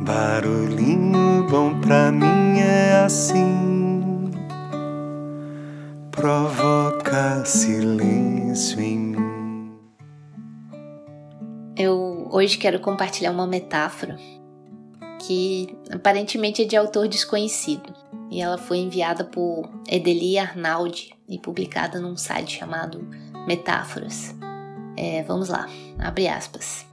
Barulhinho bom pra mim é assim, provoca silêncio em mim. Eu hoje quero compartilhar uma metáfora que aparentemente é de autor desconhecido e ela foi enviada por Edeli Arnaldi e publicada num site chamado Metáforas. É, vamos lá, abre aspas.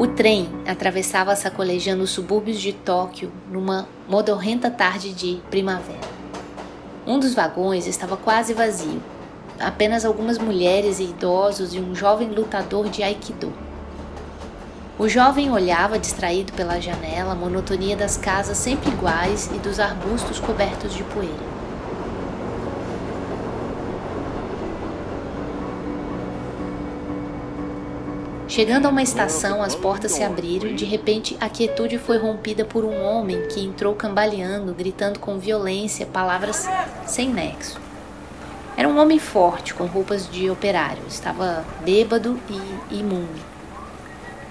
O trem atravessava sacolejando os subúrbios de Tóquio numa modorrenta tarde de primavera. Um dos vagões estava quase vazio. Apenas algumas mulheres e idosos e um jovem lutador de aikido. O jovem olhava distraído pela janela a monotonia das casas sempre iguais e dos arbustos cobertos de poeira. Chegando a uma estação, as portas se abriram e de repente a quietude foi rompida por um homem que entrou cambaleando, gritando com violência palavras sem nexo. Era um homem forte, com roupas de operário, estava bêbado e imundo.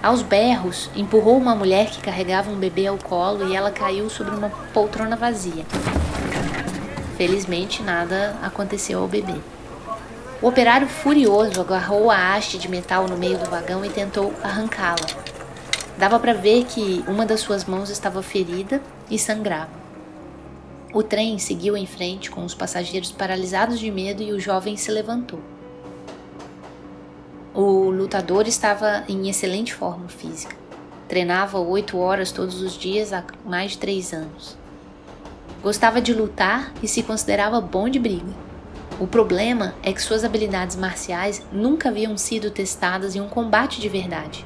Aos berros, empurrou uma mulher que carregava um bebê ao colo e ela caiu sobre uma poltrona vazia. Felizmente, nada aconteceu ao bebê. O operário furioso agarrou a haste de metal no meio do vagão e tentou arrancá-la. Dava para ver que uma das suas mãos estava ferida e sangrava. O trem seguiu em frente com os passageiros paralisados de medo e o jovem se levantou. O lutador estava em excelente forma física. Treinava oito horas todos os dias há mais de três anos. Gostava de lutar e se considerava bom de briga. O problema é que suas habilidades marciais nunca haviam sido testadas em um combate de verdade.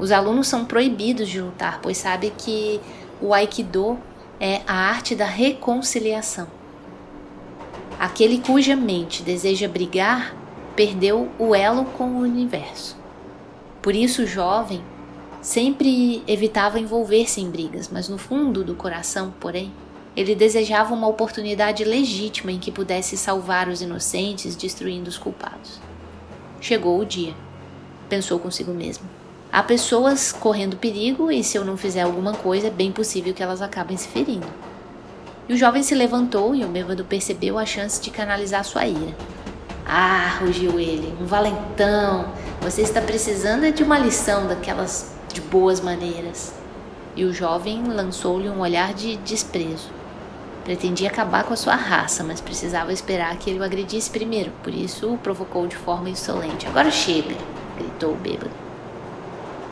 Os alunos são proibidos de lutar, pois sabem que o Aikido é a arte da reconciliação. Aquele cuja mente deseja brigar perdeu o elo com o universo. Por isso, o jovem sempre evitava envolver-se em brigas, mas no fundo do coração, porém, ele desejava uma oportunidade legítima em que pudesse salvar os inocentes, destruindo os culpados. Chegou o dia. Pensou consigo mesmo. Há pessoas correndo perigo e se eu não fizer alguma coisa, é bem possível que elas acabem se ferindo. E o jovem se levantou e o bêbado percebeu a chance de canalizar sua ira. Ah, rugiu ele, um valentão, você está precisando de uma lição daquelas de boas maneiras. E o jovem lançou-lhe um olhar de desprezo. Pretendia acabar com a sua raça, mas precisava esperar que ele o agredisse primeiro, por isso o provocou de forma insolente. Agora chega, gritou o bêbado.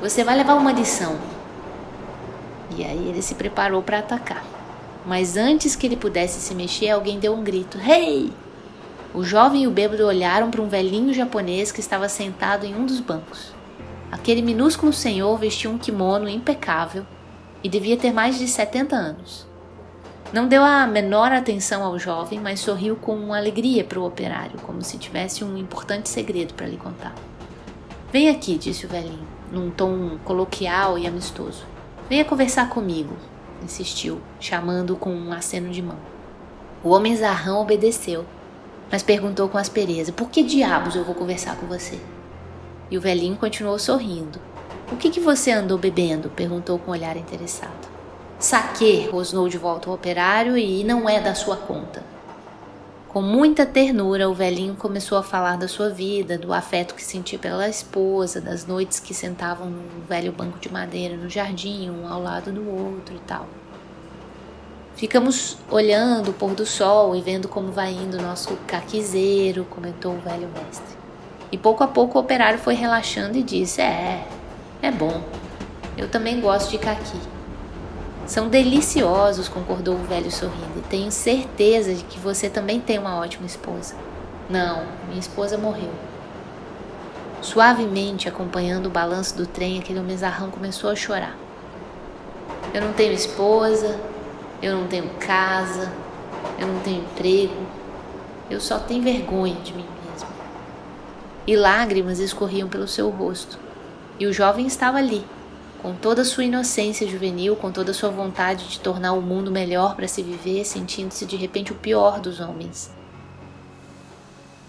Você vai levar uma lição. E aí ele se preparou para atacar. Mas antes que ele pudesse se mexer, alguém deu um grito: Hey! O jovem e o bêbado olharam para um velhinho japonês que estava sentado em um dos bancos. Aquele minúsculo senhor vestia um kimono impecável e devia ter mais de 70 anos. Não deu a menor atenção ao jovem, mas sorriu com alegria para o operário, como se tivesse um importante segredo para lhe contar. Vem aqui, disse o velhinho, num tom coloquial e amistoso. Venha conversar comigo, insistiu, chamando com um aceno de mão. O homem zarrão obedeceu, mas perguntou com aspereza: Por que diabos eu vou conversar com você? E o velhinho continuou sorrindo. O que, que você andou bebendo? perguntou com um olhar interessado. Saque, rosnou de volta o operário, e não é da sua conta. Com muita ternura, o velhinho começou a falar da sua vida, do afeto que sentia pela esposa, das noites que sentavam num velho banco de madeira no jardim, um ao lado do outro e tal. Ficamos olhando o pôr do sol e vendo como vai indo o nosso caquizeiro, comentou o velho mestre. E pouco a pouco o operário foi relaxando e disse: É, é bom. Eu também gosto de caqui. São deliciosos, concordou o velho sorrindo, tenho certeza de que você também tem uma ótima esposa. Não, minha esposa morreu. Suavemente, acompanhando o balanço do trem, aquele homenzarrão começou a chorar. Eu não tenho esposa, eu não tenho casa, eu não tenho emprego, eu só tenho vergonha de mim mesmo. E lágrimas escorriam pelo seu rosto, e o jovem estava ali, com toda a sua inocência juvenil, com toda a sua vontade de tornar o mundo melhor para se viver, sentindo-se de repente o pior dos homens.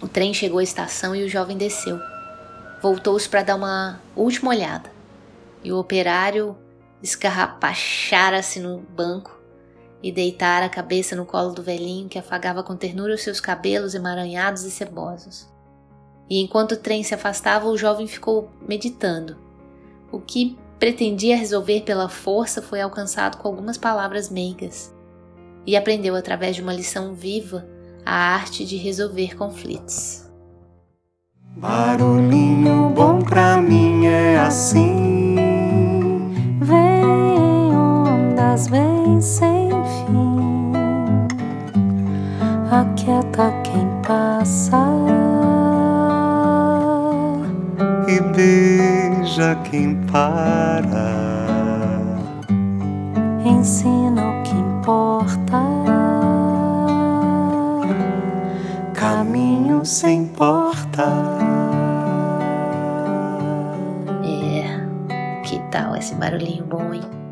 O trem chegou à estação e o jovem desceu. Voltou-se para dar uma última olhada. e o operário escarrapachara-se no banco e deitara a cabeça no colo do velhinho que afagava com ternura os seus cabelos emaranhados e cebosos. E enquanto o trem se afastava, o jovem ficou meditando. O que pretendia resolver pela força foi alcançado com algumas palavras meigas e aprendeu através de uma lição viva a arte de resolver conflitos. Barulhinho bom pra mim é assim. Vem ondas, vem sem fim. Aquieta quem passa. Beija quem para. Ensina o que importa. Caminho sem porta. É, que tal esse barulhinho bom, hein?